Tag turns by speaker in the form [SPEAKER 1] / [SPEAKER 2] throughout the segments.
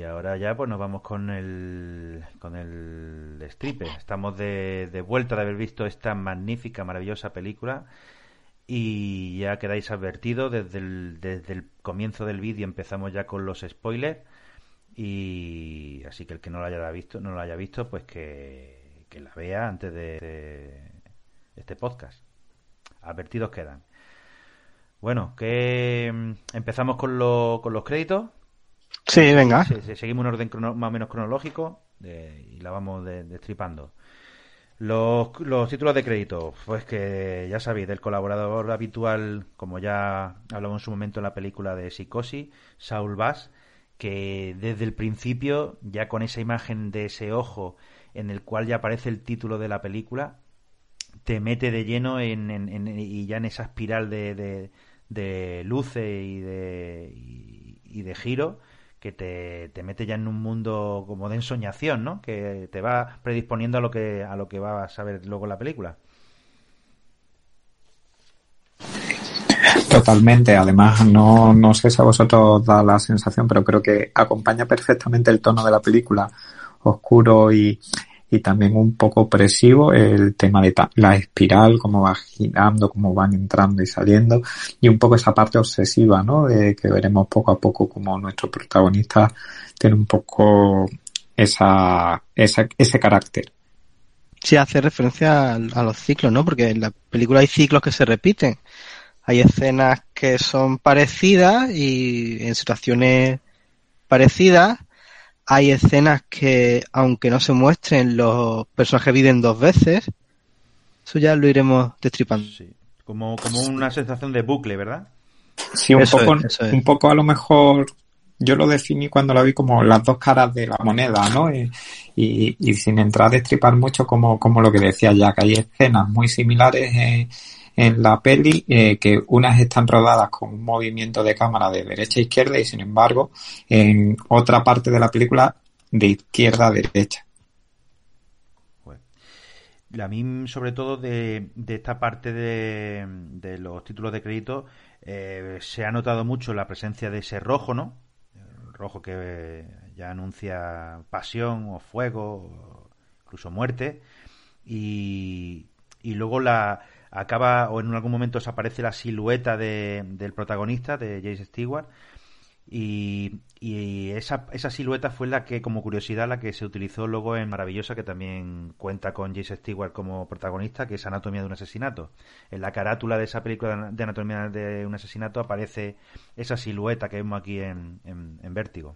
[SPEAKER 1] Y ahora ya pues nos vamos con el con el stripe. Estamos de, vuelta de haber visto esta magnífica, maravillosa película y ya quedáis advertidos desde el, desde el comienzo del vídeo empezamos ya con los spoilers y así que el que no lo haya visto no lo haya visto pues que, que la vea antes de, de este podcast. Advertidos quedan. Bueno que mm, empezamos con, lo, con los créditos
[SPEAKER 2] Sí, venga.
[SPEAKER 1] Se- se- seguimos un orden crono- más o menos cronológico y la vamos de- destripando. Los, los títulos de crédito, pues que ya sabéis, del colaborador habitual, como ya hablamos en su momento en la película de Psicosis, Saul Bass, que desde el principio, ya con esa imagen de ese ojo en el cual ya aparece el título de la película, te mete de lleno en, en- en- y ya en esa espiral de, de, de luces y de, y, y de giro que te, te mete ya en un mundo como de ensoñación, ¿no? Que te va predisponiendo a lo que a lo que vas a ver luego la película.
[SPEAKER 3] Totalmente, además no, no sé si a vosotros da la sensación, pero creo que acompaña perfectamente el tono de la película, oscuro y, y también un poco opresivo, el tema de la espiral, cómo va girando, cómo van entrando y saliendo, y un poco esa parte obsesiva, ¿no? De que veremos poco a poco como nuestro protagonista tiene un poco esa, esa, ese carácter.
[SPEAKER 2] Sí, hace referencia al- a, los ciclos, ¿no? Porque en la película hay ciclos que se repiten. Hay escenas que son parecidas y en situaciones parecidas. Hay escenas que, aunque no se muestren, los personajes viven dos veces. Eso ya lo iremos destripando.
[SPEAKER 1] Sí. Como, como una sensación de bucle, ¿verdad?
[SPEAKER 3] Sí, un
[SPEAKER 2] Eso
[SPEAKER 3] poco,
[SPEAKER 2] es, eso es.
[SPEAKER 3] un poco a lo mejor yo lo definí cuando la vi como las dos caras de la moneda, ¿no? Y, y, y sin entrar a destripar mucho como, como lo que decía Jack, hay escenas muy similares en la peli, eh, que unas están rodadas con un movimiento de cámara de derecha a izquierda y sin embargo en otra parte de la película de izquierda a derecha.
[SPEAKER 1] A mí, sobre todo, de, de esta parte de, de los títulos de crédito, eh, se ha notado mucho la presencia de ese rojo, ¿no? Rojo que eh, ya anuncia pasión o fuego, incluso muerte. Y, y luego la acaba, o en algún momento aparece la silueta de, del protagonista, de Jace Stewart, y, y esa, esa silueta fue la que, como curiosidad, la que se utilizó luego en Maravillosa, que también cuenta con Jace Stewart como protagonista, que es Anatomía de un asesinato. En la carátula de esa película de Anatomía de un asesinato aparece esa silueta que vemos aquí en, en, en Vértigo.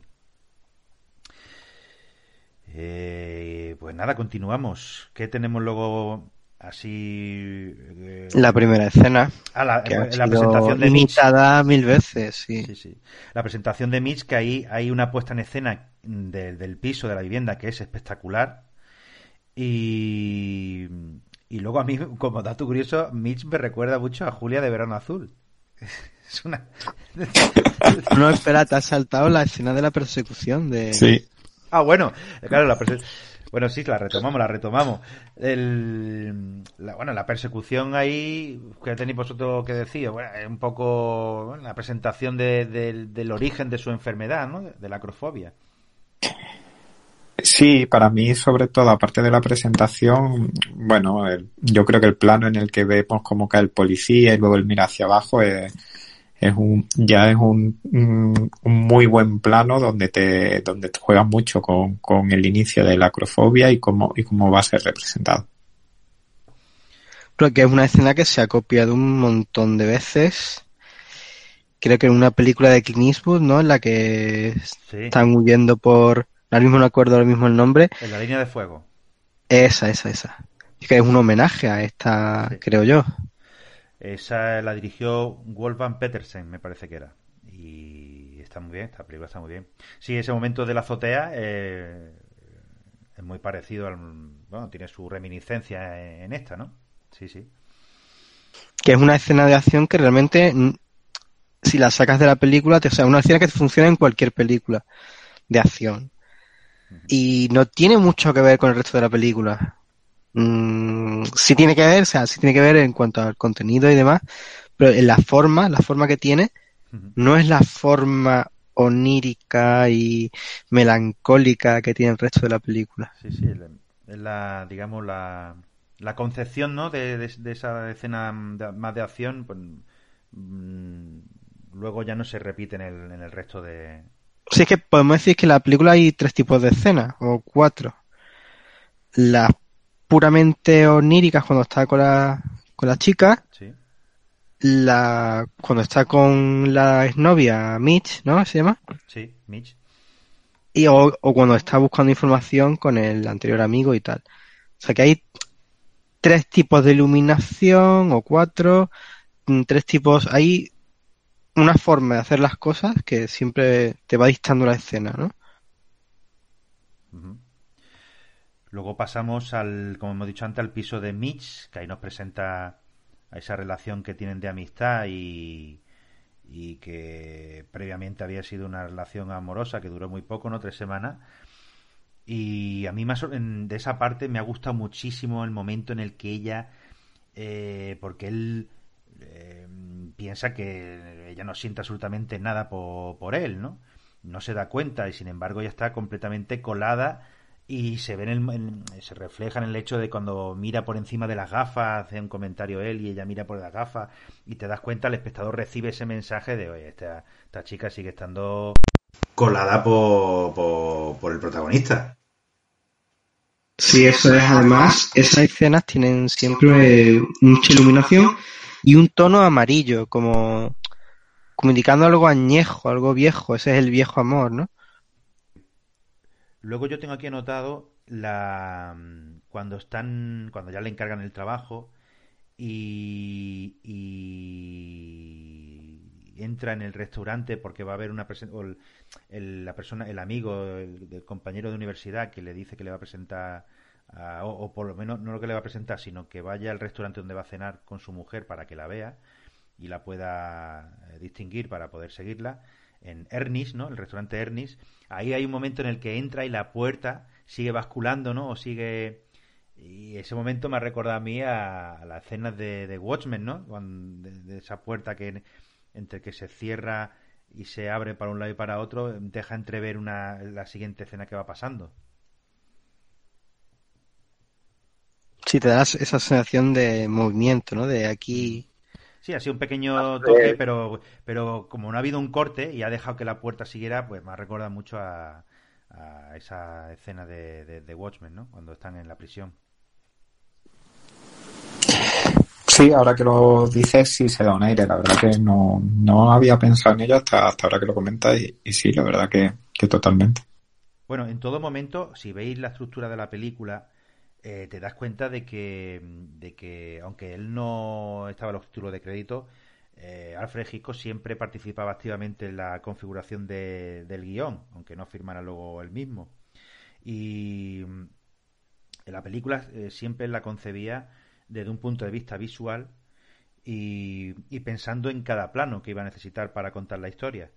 [SPEAKER 1] Eh, pues nada, continuamos. ¿Qué tenemos luego así? eh,
[SPEAKER 2] La primera escena,
[SPEAKER 1] ah, la,
[SPEAKER 2] que ha
[SPEAKER 1] la
[SPEAKER 2] sido
[SPEAKER 1] presentación de Mitch.
[SPEAKER 2] mil veces, sí.
[SPEAKER 1] Sí, sí. La presentación de Mitch, que ahí hay una puesta en escena de- del piso de la vivienda que es espectacular. Y, y luego a mí, como dato curioso, Mitch me recuerda mucho a Julia de Verano Azul. Es una...
[SPEAKER 2] No, espera, te has saltado la escena de la persecución de...
[SPEAKER 3] Sí,
[SPEAKER 1] Ah, bueno, claro, la prese- Bueno, sí, la retomamos, la retomamos. El, la, bueno, la persecución ahí, ¿qué tenéis vosotros que decir? Bueno, es un poco la presentación de, del origen de su enfermedad, ¿no? De la acrofobia.
[SPEAKER 3] Sí, para mí, sobre todo, aparte de la presentación, bueno, yo creo que el plano en el que vemos cómo cae el policía y luego él mira hacia abajo es, es un, ya es un, un, muy buen plano donde te, donde te juegas mucho con, con el inicio de la acrofobia y cómo, y cómo va a ser representado.
[SPEAKER 2] Creo que es una escena que se ha copiado un montón de veces. Creo que en una película de Clint Eastwood, ¿no? En la que están huyendo por Ahora mismo no acuerdo ahora mismo el nombre.
[SPEAKER 1] En la línea de fuego.
[SPEAKER 2] Esa, esa, esa. Es que es un homenaje a esta, creo yo.
[SPEAKER 1] Esa la dirigió Wolfgang Petersen, me parece que era. Y está muy bien, esta película está muy bien. Sí, ese momento de la azotea eh, es muy parecido al. Bueno, tiene su reminiscencia en esta, ¿no? Sí, sí.
[SPEAKER 2] Que es una escena de acción que realmente, si la sacas de la película, te, o sea, una escena que funciona en cualquier película de acción y no tiene mucho que ver con el resto de la película. Mm, sí tiene que ver, o sea, sí tiene que ver en cuanto al contenido y demás, pero en la forma, la forma que tiene, no es la forma onírica y melancólica que tiene el resto de la película.
[SPEAKER 1] Sí, sí, es la, digamos, la, la concepción, ¿no? De, esa escena más de acción, pues, mm, luego ya no se repite en el, en el resto de,
[SPEAKER 2] Sí, es que podemos decir que en la película hay tres tipos de escenas, o cuatro. Las puramente oníricas cuando está con la, con la chica. Sí. La, cuando está con la exnovia Mitch, ¿no? ¿Se llama?
[SPEAKER 1] Sí, Mitch.
[SPEAKER 2] Y o, o cuando está buscando información con el anterior amigo y tal. O sea que hay tres tipos de iluminación o cuatro, mm, tres tipos, hay una forma de hacer las cosas que siempre te va dictando la escena, ¿no?
[SPEAKER 1] Luego pasamos al, como hemos dicho antes, al piso de Mitch, que ahí nos presenta a esa relación que tienen de amistad y, y que previamente había sido una relación amorosa que duró muy poco, ¿no? Tres semanas. Y a mí más de esa parte me ha gustado muchísimo el momento en el que ella, eh, porque él eh, piensa que ella no siente absolutamente nada por, él, ¿no? No se da cuenta y sin embargo ya está completamente colada y se ve en se refleja en el hecho de cuando mira por encima de las gafas, hace un comentario él y ella mira por las gafas y te das cuenta, el espectador recibe ese mensaje de, oye, esta, esta chica sigue estando colada por, por, por el protagonista.
[SPEAKER 2] Sí, eso es. Además, esas escenas tienen siempre mucha iluminación y un tono amarillo, como, como indicando algo añejo, algo viejo. Ese es el viejo amor, ¿no?
[SPEAKER 1] Luego yo tengo aquí anotado la cuando están cuando ya le encargan el trabajo y, y entra en el restaurante porque va a haber una el, el, la persona el amigo el, compañero de universidad que le dice que le va a presentar o, por lo menos no lo que le va a presentar, sino que vaya al restaurante donde va a cenar con su mujer para que la vea y la pueda eh, distinguir para poder seguirla. En Ernis, ¿no? El restaurante Ernis. Ahí hay un momento en el que entra y la puerta sigue basculando, ¿no? O sigue... Y ese momento me ha recordado a mí a, las escenas de, de, Watchmen, ¿no? de, esa puerta que entre que se cierra y se abre para un lado y para otro, deja entrever una, la siguiente escena que va pasando.
[SPEAKER 2] Sí, te das esa sensación de movimiento, ¿no? De aquí.
[SPEAKER 1] Sí, ha sido un pequeño toque, pero, pero como no ha habido un corte y ha dejado que la puerta siguiera, pues me recuerda mucho a, esa escena de, de, Watchmen, ¿no? Cuando están en la prisión.
[SPEAKER 3] Sí, ahora que lo dices, sí se da un aire. La verdad que no, no había pensado en ello hasta, hasta ahora que lo comentas y, y sí, la verdad que, que totalmente.
[SPEAKER 1] Bueno, en todo momento, si veis la estructura de la película, eh, te das cuenta de que, de que, aunque él no estaba en los títulos de crédito, eh, Alfred Hitchcock siempre participaba activamente en la configuración de, del guion, aunque no firmara luego él mismo. Y en la película eh, siempre la concebía desde un punto de vista visual y, y, pensando en cada plano que iba a necesitar para contar la historia.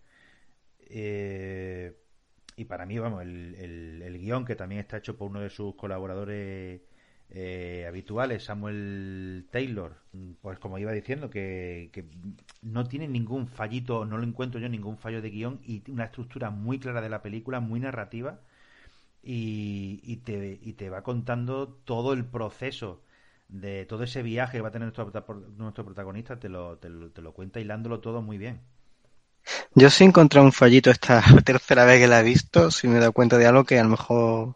[SPEAKER 1] Y para mí, vamos, el, el, guion que también está hecho por uno de sus colaboradores eh, habituales, Samuel Taylor, pues como iba diciendo, que, no tiene ningún fallito, no lo encuentro yo ningún fallo de guion y una estructura muy clara de la película, muy narrativa y, y, te, y te va contando todo el proceso de todo ese viaje que va a tener nuestro, nuestro protagonista, te lo, te, lo, te lo cuenta hilándolo todo muy bien.
[SPEAKER 2] Yo sí he encontrado un fallito esta tercera vez que la he visto, si me he dado cuenta de algo que a lo mejor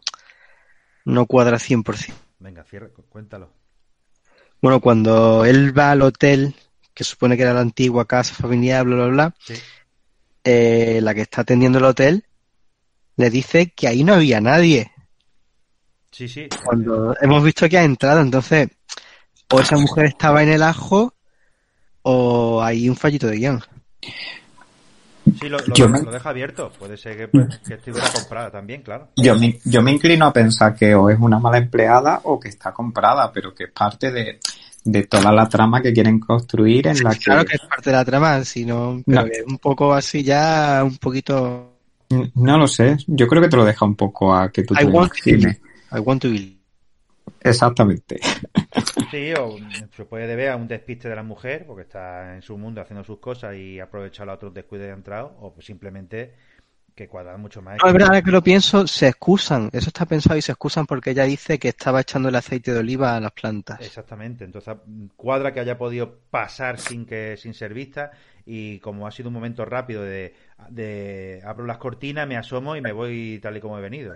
[SPEAKER 2] no cuadra 100%.
[SPEAKER 1] Venga, cierra, cuéntalo.
[SPEAKER 2] Bueno, cuando él va al hotel, que supone que era la antigua casa familiar, bla, bla, bla, eh, la que está atendiendo el hotel le dice que ahí no había nadie.
[SPEAKER 1] Sí, sí.
[SPEAKER 2] Cuando hemos visto que ha entrado, entonces, o esa mujer estaba en el ajo, o hay un fallito de guion.
[SPEAKER 1] Sí, lo, deja abierto. Puede ser que, pues, estuviera comprada también, claro.
[SPEAKER 3] Yo me, yo me inclino a pensar que o es una mala empleada o que está comprada, pero que es parte de, toda la trama que quieren construir en la que...
[SPEAKER 2] Claro que es parte de la trama, sino no. un poco así ya, un poquito...
[SPEAKER 3] No lo sé, yo creo que te lo deja un poco a que tú te imagines.
[SPEAKER 2] I want to be.
[SPEAKER 3] Exactamente.
[SPEAKER 1] Sí, o se puede deber a un despiste de la mujer, porque está en su mundo haciendo sus cosas y aprovecha a otros descuidos de entrado, o pues simplemente que cuadra mucho más.
[SPEAKER 2] No, es verdad que lo pienso, se excusan, eso está pensado y se excusan porque ella dice que estaba echando el aceite de oliva a las plantas.
[SPEAKER 1] Exactamente, entonces cuadra que haya podido pasar sin que sin ser vista y como ha sido un momento rápido de, de abro las cortinas, me asomo y me voy tal y como he venido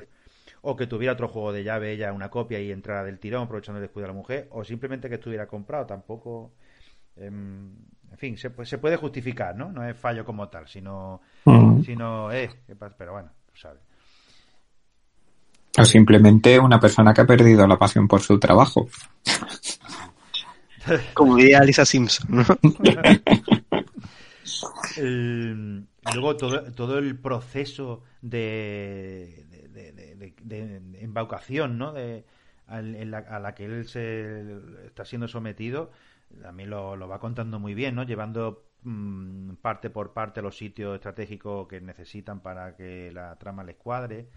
[SPEAKER 1] o que tuviera otro juego de llave ella una copia y entrara del tirón aprovechando el descuido de la mujer, o simplemente que estuviera comprado, tampoco... Em, en fin, se, se, puede justificar, ¿no? No es fallo como tal, sino, mm. sino es, pero bueno, sabes.
[SPEAKER 3] O simplemente una persona que ha perdido la pasión por su trabajo.
[SPEAKER 2] Como diría Lisa Simpson, ¿no?
[SPEAKER 1] luego todo, todo el proceso de, de, embaucación, ¿no? De, a, la, que él se está siendo sometido, también lo, lo va contando muy bien, ¿no? Llevando mm, parte por parte los sitios estratégicos que necesitan para que la trama les cuadre.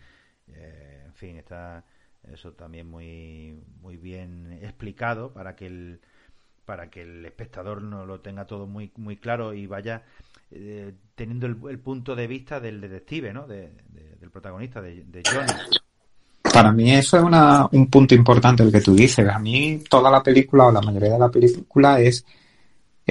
[SPEAKER 1] Eh, en fin, está eso también muy, muy bien explicado para que el para que el espectador no lo tenga todo muy muy claro y vaya eh, teniendo el, punto de vista del detective, ¿no? del protagonista, de, de.
[SPEAKER 3] Para mí eso es una, un punto importante el que tú dices. A mí toda la película o la mayoría de la película es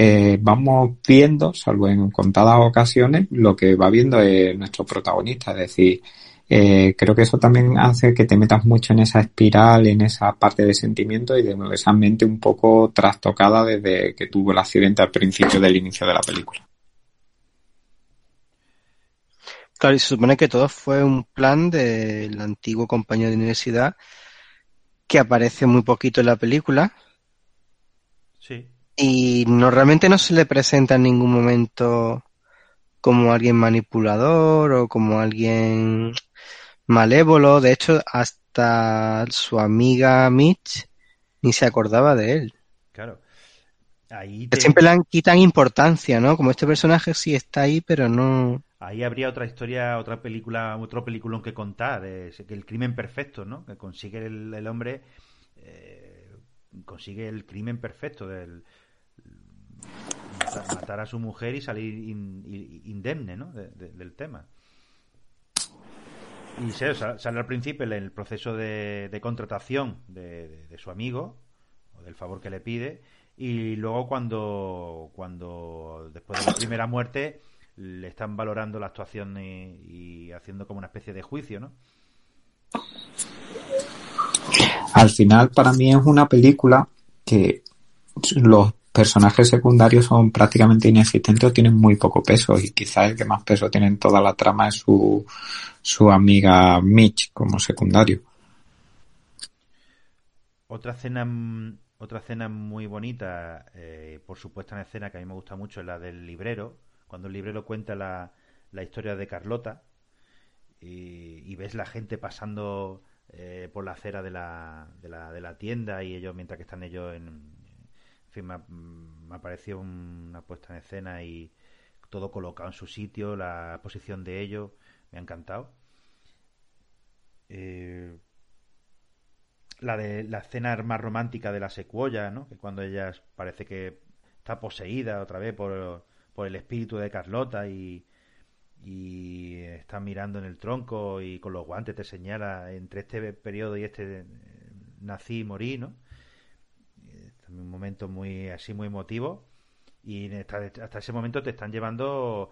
[SPEAKER 3] eh, vamos viendo, salvo en contadas ocasiones, lo que va viendo nuestro protagonista. Es decir, eh, creo que eso también hace que te metas mucho en esa espiral, en esa parte de sentimiento y de esa mente un poco trastocada desde que tuvo el accidente al principio del inicio de la película.
[SPEAKER 2] Claro, y se supone que todo fue un plan del antiguo compañero de universidad que aparece muy poquito en la película.
[SPEAKER 1] Sí.
[SPEAKER 2] Y no realmente no se le presenta en ningún momento como alguien manipulador o como alguien malévolo. De hecho, hasta su amiga Mitch ni se acordaba de él.
[SPEAKER 1] Claro.
[SPEAKER 2] Ahí Siempre le quitan importancia, ¿no? Como este personaje sí está ahí, pero no
[SPEAKER 1] ahí habría otra historia, otra película, otro peliculón que contar, que el crimen perfecto, ¿no? Que consigue el, hombre, eh, consigue el crimen perfecto del matar, a su mujer y salir indemne, ¿no? del tema. Y sale al principio en el proceso de, contratación de, de, su amigo o del favor que le pide y luego cuando cuando después de la primera muerte le están valorando la actuación y, haciendo como una especie de juicio, ¿no?
[SPEAKER 3] Al final, para mí es una película que los personajes secundarios son prácticamente inexistentes o tienen muy poco peso y quizás el que más peso tiene en toda la trama es su, su amiga Mitch como secundario.
[SPEAKER 1] Otra escena otra escena muy bonita, eh, por supuesto una escena que a mí me gusta mucho, es la del librero, cuando el librero cuenta la, la historia de Carlota y, ves la gente pasando eh, por la acera de la, de, la, de la tienda y ellos, mientras que están ellos en... En fin, me, me apareció una puesta en escena y todo colocado en su sitio, la posición de ellos, me ha encantado. Eh, la de la escena más romántica de la secuoya, ¿no? Que cuando ella parece que está poseída otra vez por, por el espíritu de Carlota y, y está mirando en el tronco y con los guantes te señala entre este periodo y este eh, nací y morí, ¿no? un momento muy así muy emotivo y hasta, ese momento te están llevando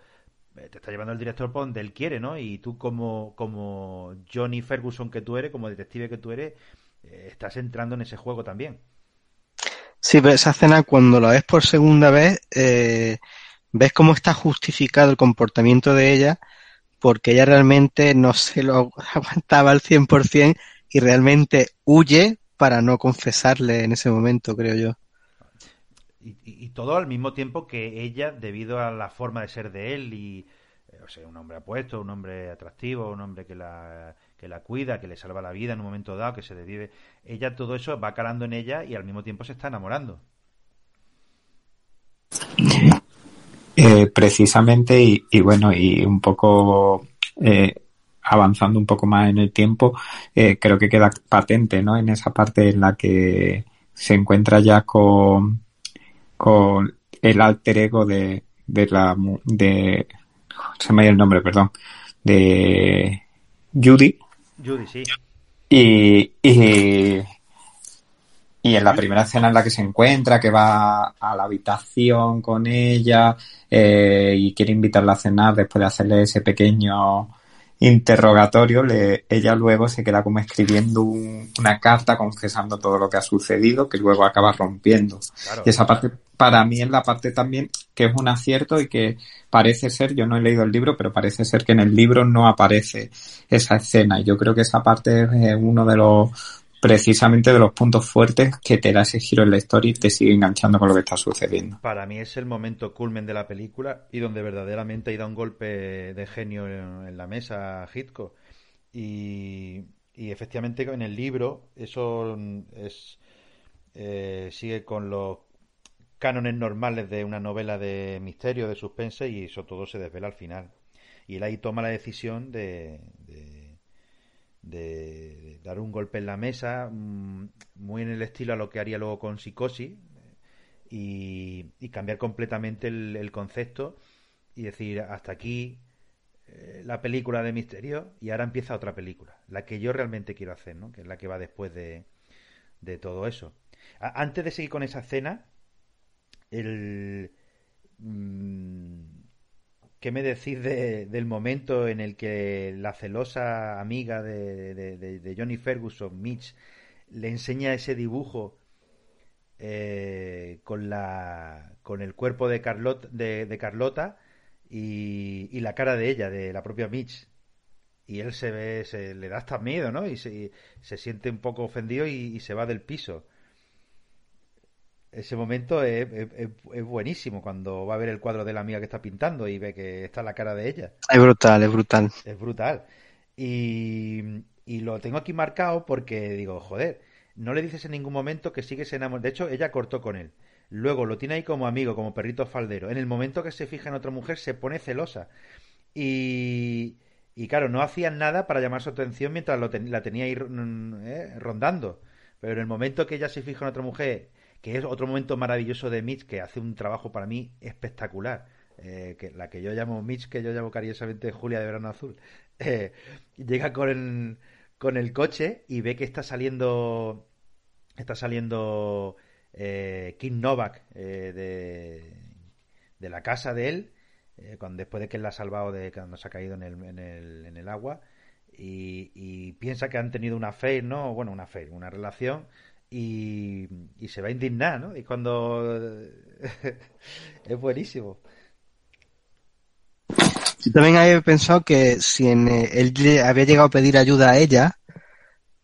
[SPEAKER 1] eh, te está llevando el director por donde él quiere, ¿no? Y tú como, como Johnny Ferguson que tú eres, como detective que tú eres, eh, estás entrando en ese juego también.
[SPEAKER 2] Sí, pero esa escena cuando la ves por segunda vez, eh, ves cómo está justificado el comportamiento de ella, porque ella realmente no se lo aguantaba al 100% y realmente huye para no confesarle en ese momento, creo yo.
[SPEAKER 1] Y, todo al mismo tiempo que ella, debido a la forma de ser de él y, eh, o sea, un hombre apuesto, un hombre atractivo, un hombre que la, que la cuida, que le salva la vida en un momento dado, que se desvive, ella todo eso va calando en ella y al mismo tiempo se está enamorando.
[SPEAKER 3] Eh, precisamente y, bueno y un poco eh, avanzando un poco más en el tiempo eh, creo que queda patente no en esa parte en la que se encuentra ya con con el alter ego de, de la de se me ha ido el nombre perdón de Judy.
[SPEAKER 1] Judy sí.
[SPEAKER 3] Y, y y en la primera escena en la que se encuentra, que va a la habitación con ella eh, y quiere invitarla a cenar después de hacerle ese pequeño interrogatorio, le, ella luego se queda como escribiendo una carta confesando todo lo que ha sucedido, que luego acaba rompiendo. y esa parte, para mí es la parte también que es un acierto y que parece ser, yo no he leído el libro, pero parece ser que en el libro no aparece esa escena. Y yo creo que esa parte es uno de los precisamente de los puntos fuertes que te da ese giro en la historia y te sigue enganchando con lo que está sucediendo.
[SPEAKER 1] Para mí es el momento culmen de la película y donde verdaderamente hay da un golpe de genio en, la mesa a Hitchcock. Y, efectivamente en el libro eso es eh, sigue con los cánones normales de una novela de misterio, de suspense y eso todo se desvela al final. Y él ahí toma la decisión de de dar un golpe en la mesa, mm, muy en el estilo a lo que haría luego con Psicosis, y, cambiar completamente el, concepto y decir, hasta aquí eh, la película de misterio y ahora empieza otra película, la que yo realmente quiero hacer, ¿no? que es la que va después de, de todo eso. antes de seguir con esa escena, el... Mm, ¿Qué me decís del momento en el que la celosa amiga de, Johnny Ferguson, Mitch, le enseña ese dibujo eh, con, la, con el cuerpo de, de, Carlota y, la cara de ella, de la propia Mitch? Y él se ve, se le da hasta miedo, ¿no? Y se, se siente un poco ofendido y se va del piso ese momento es, buenísimo cuando va a ver el cuadro de la amiga que está pintando y ve que está la cara de ella.
[SPEAKER 2] Es brutal, es brutal.
[SPEAKER 1] Es brutal. Y, lo tengo aquí marcado porque digo, joder, no le dices en ningún momento que sigues enamorado. De hecho, ella cortó con él. Luego lo tiene ahí como amigo, como perrito faldero. En el momento que se fija en otra mujer, se pone celosa. Y, y claro, no hacían nada para llamar su atención mientras lo la tenía ahí eh, rondando. Pero en el momento que ella se fija en otra mujer que es otro momento maravilloso de Mitch, que hace un trabajo para mí espectacular. Eh, que la que yo llamo Mitch, que yo llamo cariñosamente Julia de Verano Azul, eh, llega con el, con el coche y ve que está saliendo está saliendo eh, Kim Novak de, de la casa de él, cuando, después de que él la ha salvado de cuando se ha caído en el, en el, en el agua, y, piensa que han tenido una fe, ¿no? Bueno, una fe, una relación, y, se va a indignar, ¿no? Y cuando es buenísimo.
[SPEAKER 2] Yo también había pensado que si en, eh, él había llegado a pedir ayuda a ella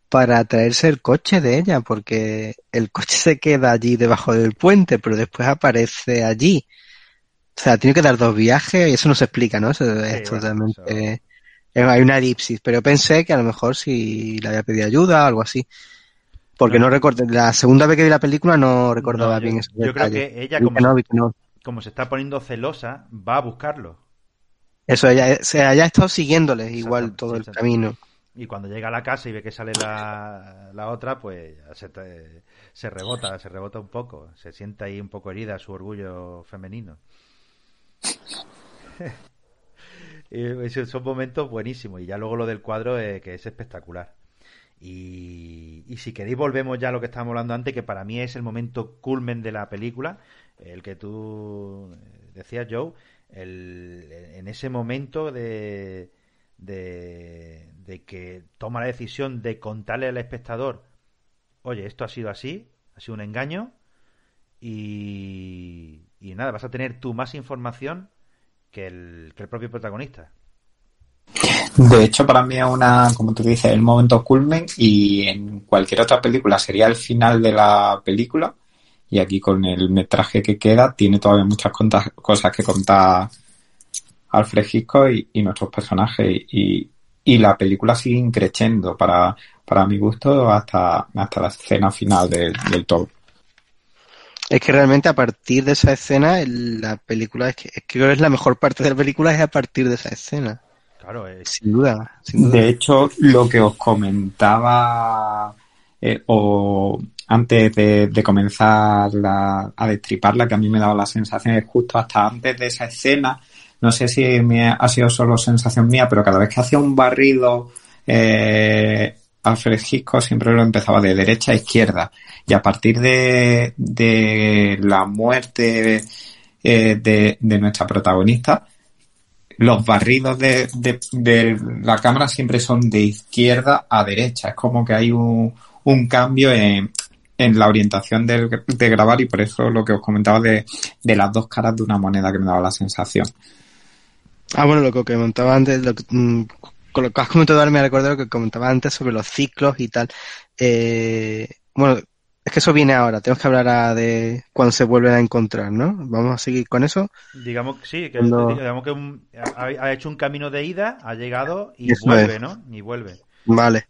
[SPEAKER 2] para traerse el coche de ella, porque el coche se queda allí debajo del puente, pero después aparece allí. O sea, tiene que dar dos viajes y eso no se explica, ¿no? Eso es totalmente... Hay una elipsis, pero pensé que a lo mejor si le había pedido ayuda o algo así. Porque no, recuerdo, la segunda vez que vi la película no recordaba bien eso.
[SPEAKER 1] Yo creo que ella, como, se, está poniendo celosa, va a buscarlo.
[SPEAKER 2] Eso, ella, se haya estado siguiéndole igual todo el camino.
[SPEAKER 1] y cuando llega a la casa y ve que sale la, la otra, pues se, se rebota, se rebota un poco, se siente ahí un poco herida su orgullo femenino. Esos son momentos buenísimos y ya luego lo del cuadro eh, que es espectacular. Y, y, si queréis volvemos ya a lo que estábamos hablando antes, que para mí es el momento culmen de la película, el que tú decías, Joe, el, en ese momento de, de, que toma la decisión de contarle al espectador, oye, esto ha sido así, ha sido un engaño, y, y nada, vas a tener tú más información que el, que el propio protagonista.
[SPEAKER 3] De hecho, para mí es una, como tú dices, el momento culmen y en cualquier otra película sería el final de la película y aquí con el metraje que queda tiene todavía muchas cosas que contar Alfred Hitchcock y, nuestros personajes y, la película sigue increciendo para, para mi gusto hasta, hasta la escena final del, todo.
[SPEAKER 2] Es que realmente a partir de esa escena la película es que, creo que es la mejor parte de la película es a partir de esa escena.
[SPEAKER 1] Claro, es...
[SPEAKER 2] sin, duda,
[SPEAKER 3] De hecho, lo que os comentaba eh, o antes de, comenzar a destriparla, que a mí me daba la sensación es justo hasta antes de esa escena no sé si me ha sido solo sensación mía, pero cada vez que hacía un barrido eh, Alfred Hitchcock siempre lo empezaba de derecha a izquierda. Y a partir de, de la muerte eh, de, de, nuestra protagonista, los barridos de, de, la cámara siempre son de izquierda a derecha. Es como que hay un, un cambio en, en la orientación de, de grabar y por eso lo que os comentaba de, de las dos caras de una moneda que me daba la sensación.
[SPEAKER 2] Ah, bueno, lo que comentaba antes, lo que, mm, con lo que has comentado ahora me recuerdo lo que comentaba antes sobre los ciclos y tal. Eh, bueno, es que eso viene ahora, tenemos que hablar de cuando se vuelven a encontrar, ¿no? Vamos a seguir con eso.
[SPEAKER 1] Digamos que sí, que, digamos que ha, hecho un camino de ida, ha llegado y vuelve, ¿no? Y vuelve.
[SPEAKER 2] Vale.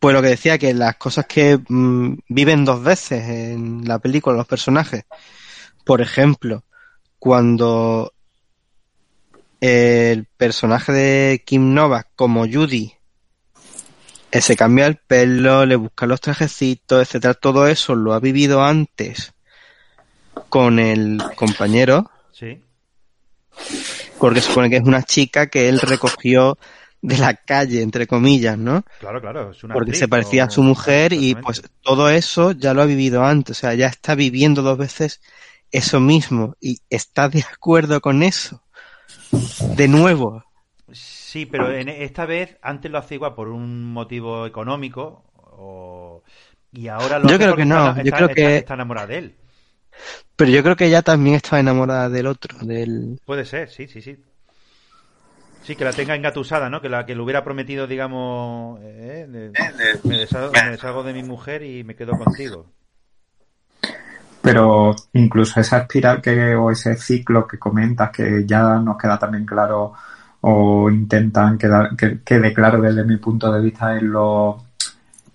[SPEAKER 2] Pues lo que decía, que las cosas que mm, viven dos veces en la película, los personajes. Por ejemplo, cuando el personaje de Kim Novak como Judy eh, se cambia el pelo, le busca los trajecitos, etcétera, todo eso lo ha vivido antes con el compañero.
[SPEAKER 1] Sí.
[SPEAKER 2] Porque supone que es una chica que él recogió de la calle, entre comillas, ¿no?
[SPEAKER 1] Claro, claro. Es una
[SPEAKER 2] Porque se parecía a su mujer y pues todo eso ya lo ha vivido antes, o sea, ya está viviendo dos veces eso mismo y está de acuerdo con eso de nuevo.
[SPEAKER 1] Sí, pero en esta vez antes lo hacía igual por un motivo económico o... y ahora lo
[SPEAKER 2] Yo creo que no,
[SPEAKER 1] está,
[SPEAKER 2] yo creo que
[SPEAKER 1] está enamorada de él.
[SPEAKER 2] Pero yo creo que ella también estaba enamorada del otro, del
[SPEAKER 1] Puede ser, sí, sí, sí. Sí, que la tenga engatusada, ¿no? Que la que le hubiera prometido, digamos, eh, me, deshago, me deshago de mi mujer y me quedo contigo.
[SPEAKER 3] Pero incluso esa espiral que, o ese ciclo que comentas que ya nos queda también claro o intentan quedar, que quede claro desde mi punto de vista en los,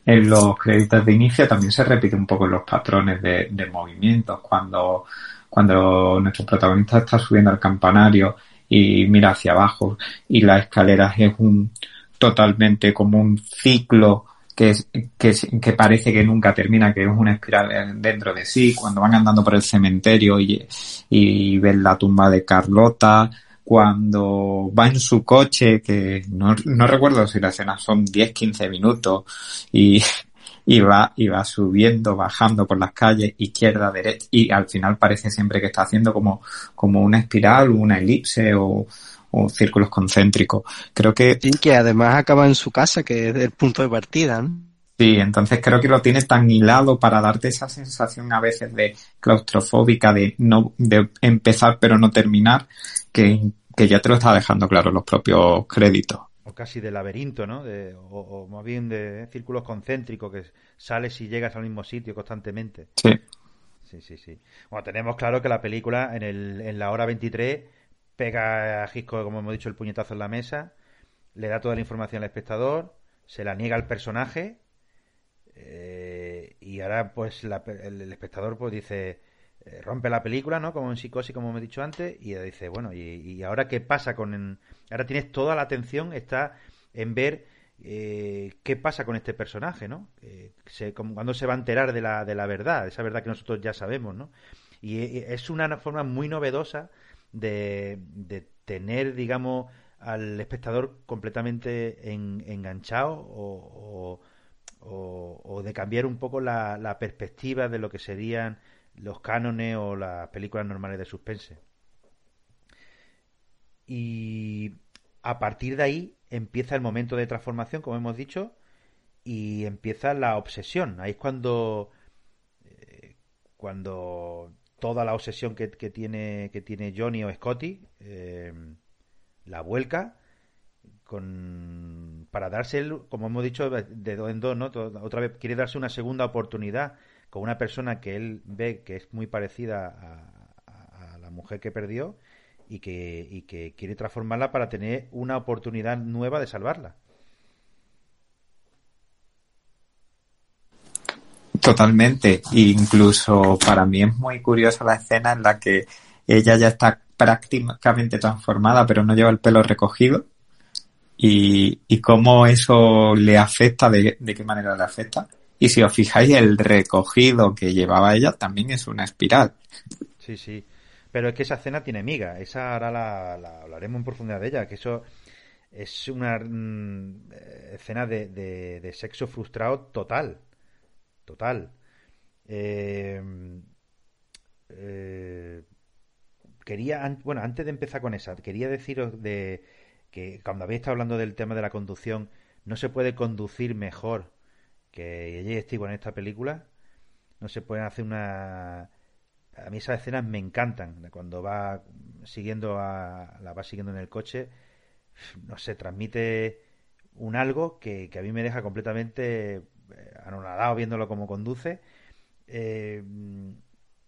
[SPEAKER 3] en los créditos de inicio, también se repite un poco los patrones de, de movimientos. Cuando, cuando nuestro protagonista está subiendo al campanario y mira hacia abajo y la escalera es un totalmente como un ciclo que, que, que, parece que nunca termina, que es una espiral dentro de sí, cuando van andando por el cementerio y, y ven la tumba de Carlota, cuando va en su coche, que no, no recuerdo si la escena son 10, 15 minutos, y, y va, y va subiendo, bajando por las calles, izquierda, derecha, y al final parece siempre que está haciendo como, como una espiral, una elipse o, o círculos concéntricos. Creo que...
[SPEAKER 2] Sí, que además acaba en su casa, que es el punto de partida, ¿no?
[SPEAKER 3] Sí, entonces creo que lo tiene tan hilado para darte esa sensación a veces de claustrofóbica, de no, de empezar pero no terminar, que, que ya te lo está dejando claro los propios créditos.
[SPEAKER 1] O casi de laberinto, ¿no? De, o, o, más bien de círculos concéntricos, que sales y llegas al mismo sitio constantemente.
[SPEAKER 3] Sí.
[SPEAKER 1] Sí, sí, sí. Bueno, tenemos claro que la película en, el, en la hora 23 pega a Gisco, como hemos dicho, el puñetazo en la mesa, le da toda la información al espectador, se la niega al personaje eh, y ahora pues el, espectador pues dice eh, rompe la película, ¿no? Como en psicosis, como hemos dicho antes, y dice, bueno, ¿y, ahora qué pasa con...? Ahora tienes toda la atención, está en ver eh, qué pasa con este personaje, ¿no? Cuándo se va a enterar de la, de la verdad, esa verdad que nosotros ya sabemos, ¿no? Y eh, es una forma muy novedosa de, tener, digamos, al espectador completamente enganchado o, de cambiar un poco la, la perspectiva de lo que serían los cánones o las películas normales de suspense. Y a partir de ahí empieza el momento de transformación, como hemos dicho, y empieza la obsesión. Ahí es cuando, eh, cuando toda la obsesión que, tiene, que tiene Johnny o Scotty eh, la vuelca con, para darse, como hemos dicho, de dos en dos, ¿no? Otra vez quiere darse una segunda oportunidad con una persona que él ve que es muy parecida a, a la mujer que perdió y que, y que quiere transformarla para tener una oportunidad nueva de salvarla.
[SPEAKER 3] Totalmente. Incluso para mí es muy curiosa la escena en la que ella ya está prácticamente transformada, pero no lleva el pelo recogido. Y, y cómo eso le afecta, de, qué manera le afecta. Y si os fijáis, el recogido que llevaba ella también es una espiral.
[SPEAKER 1] Sí, sí. Pero es que esa escena tiene miga. Esa ahora la, hablaremos en profundidad de ella. Que eso es una mm, escena de, de, sexo frustrado total. Total. Eh, eh, quería, bueno, antes de empezar con esa, quería deciros de que cuando habéis estado hablando del tema de la conducción, no se puede conducir mejor que ella estuvo en esta película. No se puede hacer una a mí esas escenas me encantan. Cuando va siguiendo a, la va siguiendo en el coche, no sé, transmite un algo que, a mí me deja completamente eh, anonadado viéndolo como conduce. Eh,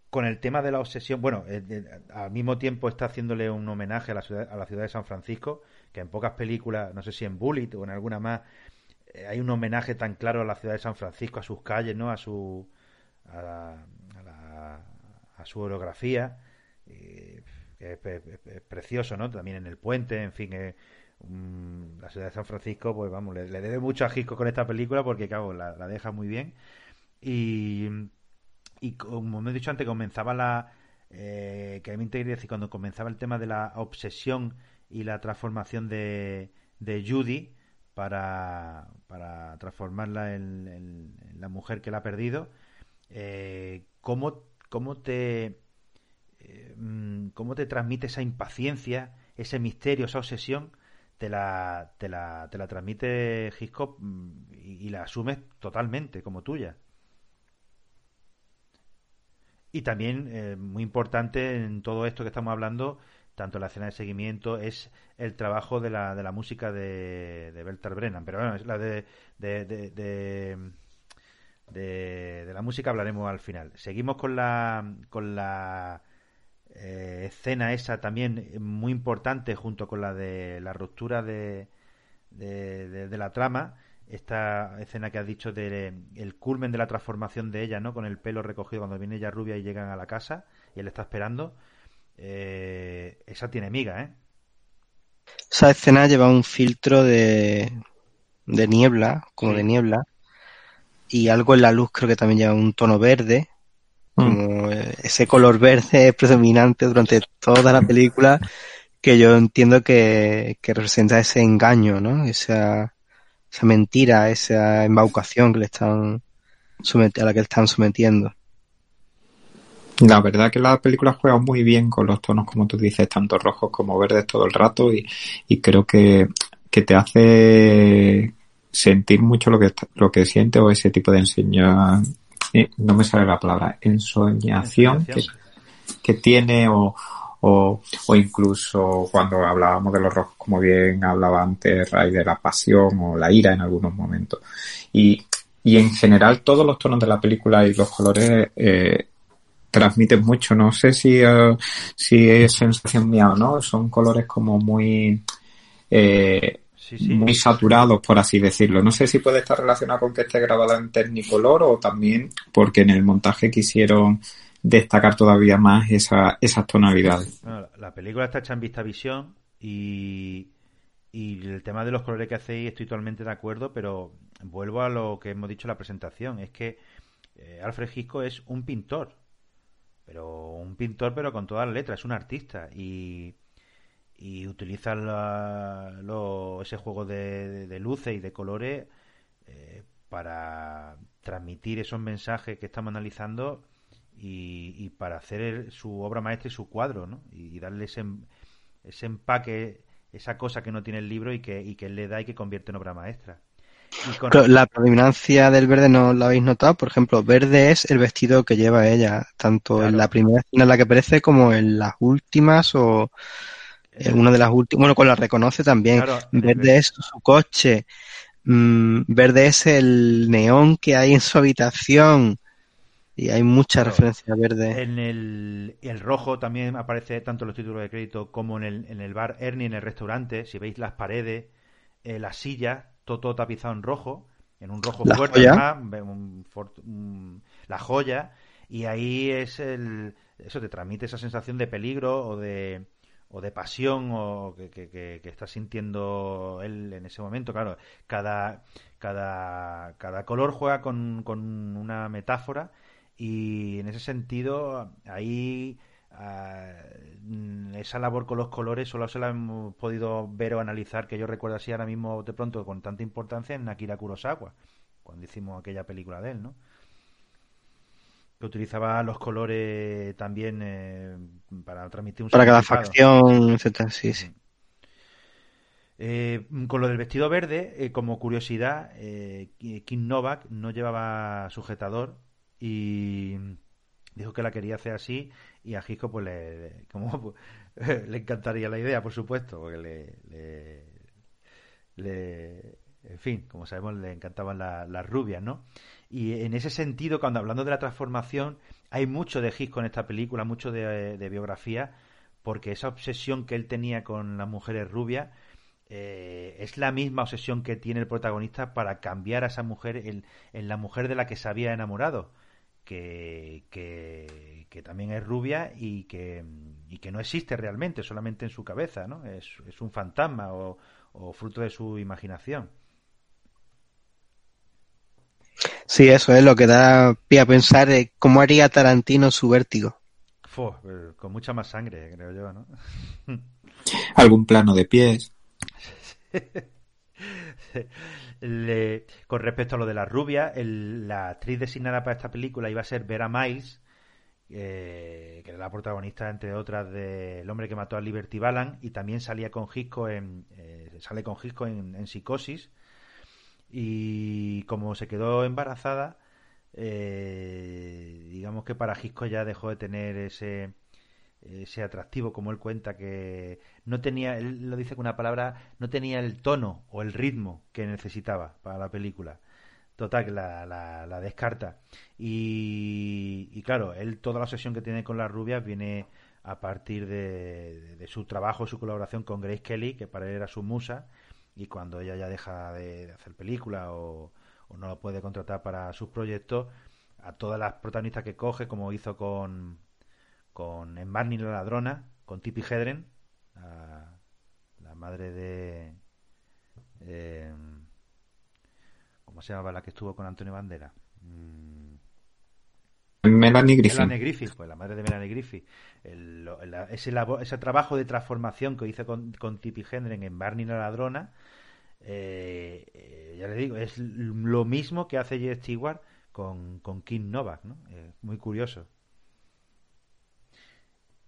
[SPEAKER 1] con el tema de la obsesión, bueno, eh, al mismo tiempo está haciéndole un homenaje a la, ciudad, a la ciudad de San Francisco, que en pocas películas, no sé si en Bullet o en alguna más, hay un homenaje tan claro a la ciudad de San Francisco, a sus calles, ¿no? A su a la, a su orografía, que es, precioso, ¿no? También en el puente, en fin, la ciudad de San Francisco, pues vamos, le, debe mucho a Gisco con esta película porque, claro, la, deja muy bien. Y, y como me he dicho antes, comenzaba la... Eh, que a mí me decir, cuando comenzaba el tema de la obsesión y la transformación de, de Judy para, para transformarla en, la mujer que la ha perdido, eh, cómo cómo te, eh, mm, cómo te transmite esa impaciencia, ese misterio, esa obsesión, te la, te la, te la transmite Hitchcock mm, y, la asumes totalmente como tuya. Y también, eh, muy importante en todo esto que estamos hablando, tanto la escena de seguimiento, es el trabajo de la, de la música de, de Beltar Brennan. Pero bueno, es la de, de de, la música hablaremos al final. Seguimos con la, con la eh, escena esa también muy importante junto con la de la ruptura de, de, la trama. Esta escena que has dicho del el culmen de la transformación de ella, ¿no? Con el pelo recogido cuando viene ella rubia y llegan a la casa y él está esperando. Eh, esa tiene miga, ¿eh?
[SPEAKER 2] Esa escena lleva un filtro de, de niebla, como de niebla, y algo en la luz creo que también lleva un tono verde. Mm. Como eh, ese color verde es predominante durante toda la película que yo entiendo que, representa ese engaño, ¿no? Esa, esa mentira, esa embaucación que le están a la que le están sometiendo.
[SPEAKER 3] La verdad que la película juega muy bien con los tonos, como tú dices, tanto rojos como verdes todo el rato y, y creo que, que te hace sentir mucho lo que, lo que siente o ese tipo de enseñar, eh, no me sale la palabra, ensoñación que, que tiene o, o, o, incluso cuando hablábamos de los rojos, como bien hablaba antes Ray, de la pasión o la ira en algunos momentos. Y, y en general todos los tonos de la película y los colores eh, transmiten mucho. No sé si, eh, si es sensación mía o no, son colores como muy... Eh, muy saturados, por así decirlo. No sé si puede estar relacionado con que esté grabada en Technicolor o también porque en el montaje quisieron destacar todavía más esa, esas tonalidades.
[SPEAKER 1] la película está hecha en vista visión y, Y el tema de los colores que hacéis estoy totalmente de acuerdo, pero vuelvo a lo que hemos dicho en la presentación. Es que eh, Alfred Hitchcock es un pintor, pero un pintor pero con todas las letras, es un artista y, y utiliza ese juego de, luces y de colores eh, para transmitir esos mensajes que estamos analizando y, para hacer su obra maestra y su cuadro, ¿no? Y, darle ese, ese empaque, esa cosa que no tiene el libro y que, y que él le da y que convierte en obra maestra.
[SPEAKER 2] La predominancia del verde no la habéis notado. Por ejemplo, verde es el vestido que lleva ella, tanto en la primera escena en la que aparece como en las últimas o en una de las últimas. Bueno, con la reconoce también. verde es su coche. Mm, verde es el neón que hay en su habitación. Y hay mucha referencia a verde.
[SPEAKER 1] En el, el, rojo también aparece tanto en los títulos de crédito como en el, en el bar Ernie, en el restaurante. Si veis las paredes, eh, las sillas, todo, tapizado en rojo, en un rojo fuerte, la joya, y ahí es el, eso te transmite esa sensación de peligro o de, o de pasión o que, que, está sintiendo él en ese momento. Claro, cada, cada, cada color juega con, con una metáfora y en ese sentido ahí Mm, esa labor con los colores solo se la hemos podido ver o analizar, que yo recuerdo así ahora mismo de pronto con tanta importancia en Akira Kurosawa, cuando hicimos aquella película de él, ¿no? Que utilizaba los colores también eh, para transmitir un
[SPEAKER 2] Para cada facción, etcétera, sí, sí.
[SPEAKER 1] Eh, con lo del vestido verde, eh, como curiosidad, Kim Novak no llevaba sujetador y dijo que la quería hacer así y a Gisco pues le, como, le encantaría la idea, por supuesto, porque le, le, en fin, como sabemos, le encantaban las rubias, ¿no? Y en ese sentido, cuando hablando de la transformación, hay mucho de Gisco en esta película, mucho de, biografía, porque esa obsesión que él tenía con las mujeres rubias eh, es la misma obsesión que tiene el protagonista para cambiar a esa mujer en la mujer de la que se había enamorado que, que, también es rubia y que, y que no existe realmente, solamente en su cabeza, ¿no? Es, es un fantasma o, fruto de su imaginación.
[SPEAKER 2] Sí, eso es lo que da pie a pensar de cómo haría Tarantino su vértigo.
[SPEAKER 1] Eh, con mucha más sangre, creo yo, ¿no?
[SPEAKER 3] Algún plano de pies.
[SPEAKER 1] con respecto a lo de la rubia, la actriz designada para esta película iba a ser Vera Miles, eh, que era la protagonista, entre otras, de El hombre que mató a Liberty Balance, y también salía con Gisco en, eh, sale con Gisco en, Psicosis. Y como se quedó embarazada, eh, digamos que para Gisco ya dejó de tener ese ese atractivo, como él cuenta, que no tenía, él lo dice con una palabra, no tenía el tono o el ritmo que necesitaba para la película. Total, que la, la, descarta. Y, claro, él toda la sesión que tiene con las rubias viene a partir de, su trabajo, su colaboración con Grace Kelly, que para él era su musa, y cuando ella ya deja de, hacer película o, o no lo puede contratar para sus proyectos, a todas las protagonistas que coge, como hizo con, con En Barney la ladrona, con Tippi Hedren, la, madre de... Eh, ¿Cómo se llamaba la que estuvo con Antonio Bandera? Mm.
[SPEAKER 3] Melanie Griffith.
[SPEAKER 1] Melanie Griffith, pues la madre de Melanie Griffith. ese, trabajo de transformación que hizo con, con Tippi Hedren en Barney la ladrona, eh, eh, ya le digo, es lo mismo que hace J. Stewart con, con Kim Novak, ¿no? muy curioso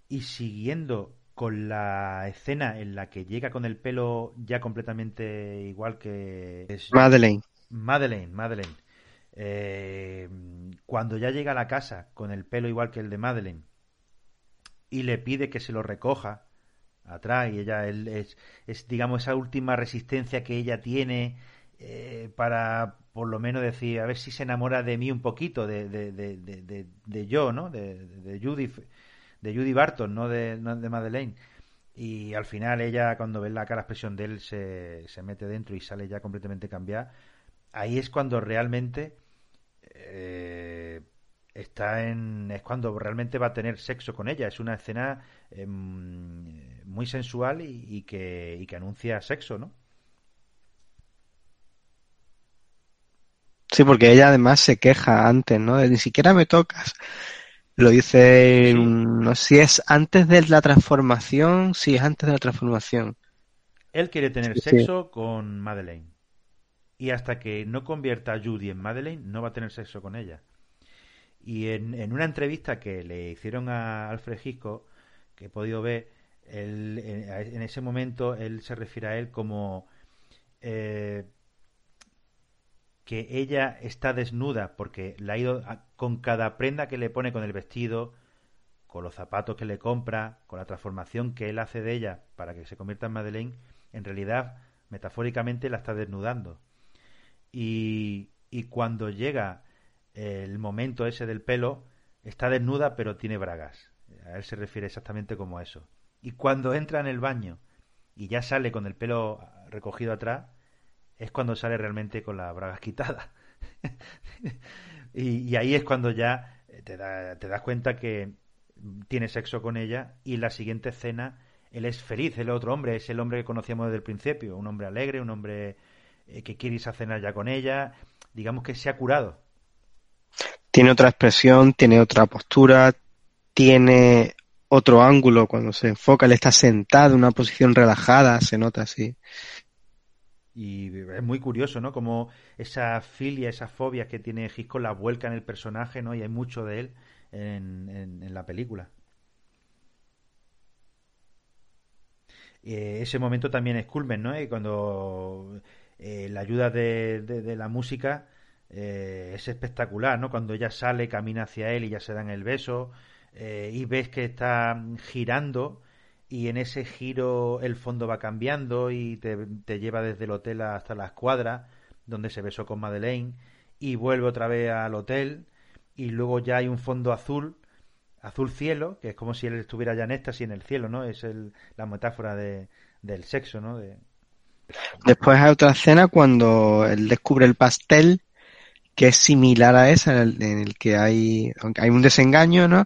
[SPEAKER 1] y siguiendo con la escena en la que llega con el pelo ya completamente igual que
[SPEAKER 2] Madeleine.
[SPEAKER 1] Madeleine, Madeleine. Eh, cuando ya llega a la casa con el pelo igual que el de Madeleine y le pide que se lo recoja atrás y ella es, es digamos esa última resistencia que ella tiene eh, para por lo menos decir a ver si se enamora de mí un poquito de, de, de, de yo no de, Judy de Judy Barton, no de, no de Madeleine. Y al final ella, cuando ve la cara expresión de él, se, se mete dentro y sale ya completamente cambiada. Ahí es cuando realmente eh, está en. es cuando realmente va a tener sexo con ella. Es una escena eh, muy sensual y, que, y que anuncia sexo, ¿no?
[SPEAKER 2] Sí, porque ella además se queja antes, ¿no? De, Ni siquiera me tocas. Lo dice, no sé si es antes de la transformación, sí, es antes de la transformación.
[SPEAKER 1] Él quiere tener sexo con Madeleine. Y hasta que no convierta a Judy en Madeleine, no va a tener sexo con ella. Y en, una entrevista que le hicieron a Alfred Hitchcock, que he podido ver, en, ese momento él se refiere a él como eh, que ella está desnuda porque la ha ido con cada prenda que le pone con el vestido, con los zapatos que le compra, con la transformación que él hace de ella para que se convierta en Madeleine, en realidad, metafóricamente, la está desnudando. Y, y cuando llega el momento ese del pelo, está desnuda pero tiene bragas. A él se refiere exactamente como a eso. Y cuando entra en el baño y ya sale con el pelo recogido atrás, es cuando sale realmente con las bragas quitadas. y, ahí es cuando ya te, te das cuenta que tiene sexo con ella y la siguiente escena él es feliz, el otro hombre es el hombre que conocíamos desde el principio, un hombre alegre, un hombre eh, que quiere irse a cenar ya con ella, digamos que se ha curado.
[SPEAKER 2] Tiene otra expresión, tiene otra postura, tiene otro ángulo cuando se enfoca, él está sentado en una posición relajada, se nota así.
[SPEAKER 1] Y es muy curioso, ¿no? Como esa filia, esas fobias que tiene Hitchcock la vuelca en el personaje, ¿no? Y hay mucho de él en, la película. Eh, ese momento también es culmen, ¿no? Y cuando eh, la ayuda de, de, la música eh, es espectacular, ¿no? Cuando ella sale, camina hacia él y ya se dan el beso eh, y ves que está girando y en ese giro el fondo va cambiando y te, lleva desde el hotel hasta la escuadra donde se besó con Madeleine y vuelve otra vez al hotel y luego ya hay un fondo azul azul cielo que es como si él estuviera ya en éxtasis en el cielo no es la metáfora de, del sexo no
[SPEAKER 2] después hay otra escena cuando él descubre el pastel que es similar a esa en el, que hay hay un desengaño no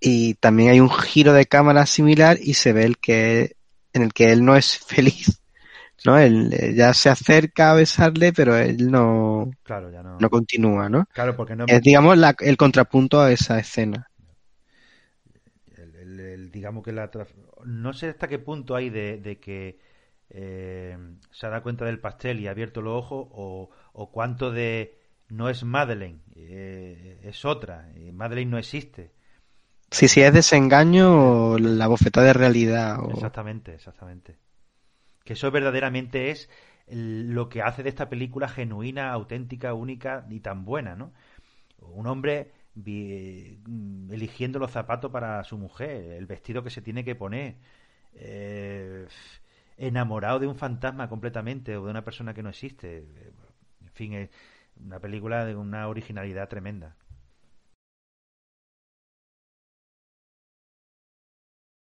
[SPEAKER 2] y también hay un giro de cámara similar y se ve el que en el que él no es feliz no él eh, ya se acerca a besarle pero él no
[SPEAKER 1] claro, ya no.
[SPEAKER 2] no continúa no
[SPEAKER 1] claro porque no
[SPEAKER 2] es digamos la, el contrapunto a esa escena.
[SPEAKER 1] El, digamos que la no sé hasta qué punto hay de, que eh, se da cuenta del pastel y ha abierto los ojos o, o cuánto de no es Madeleine eh, es otra Madeleine no existe
[SPEAKER 2] Sí, sí, es desengaño o la bofetada de realidad.
[SPEAKER 1] Exactamente, exactamente. Que eso verdaderamente es lo que hace de esta película genuina, auténtica, única y tan buena, ¿no? Un hombre mm, eligiendo los zapatos para su mujer, el vestido que se tiene que poner, eh, enamorado de un fantasma completamente o de una persona que no existe. En fin, es una película de una originalidad tremenda.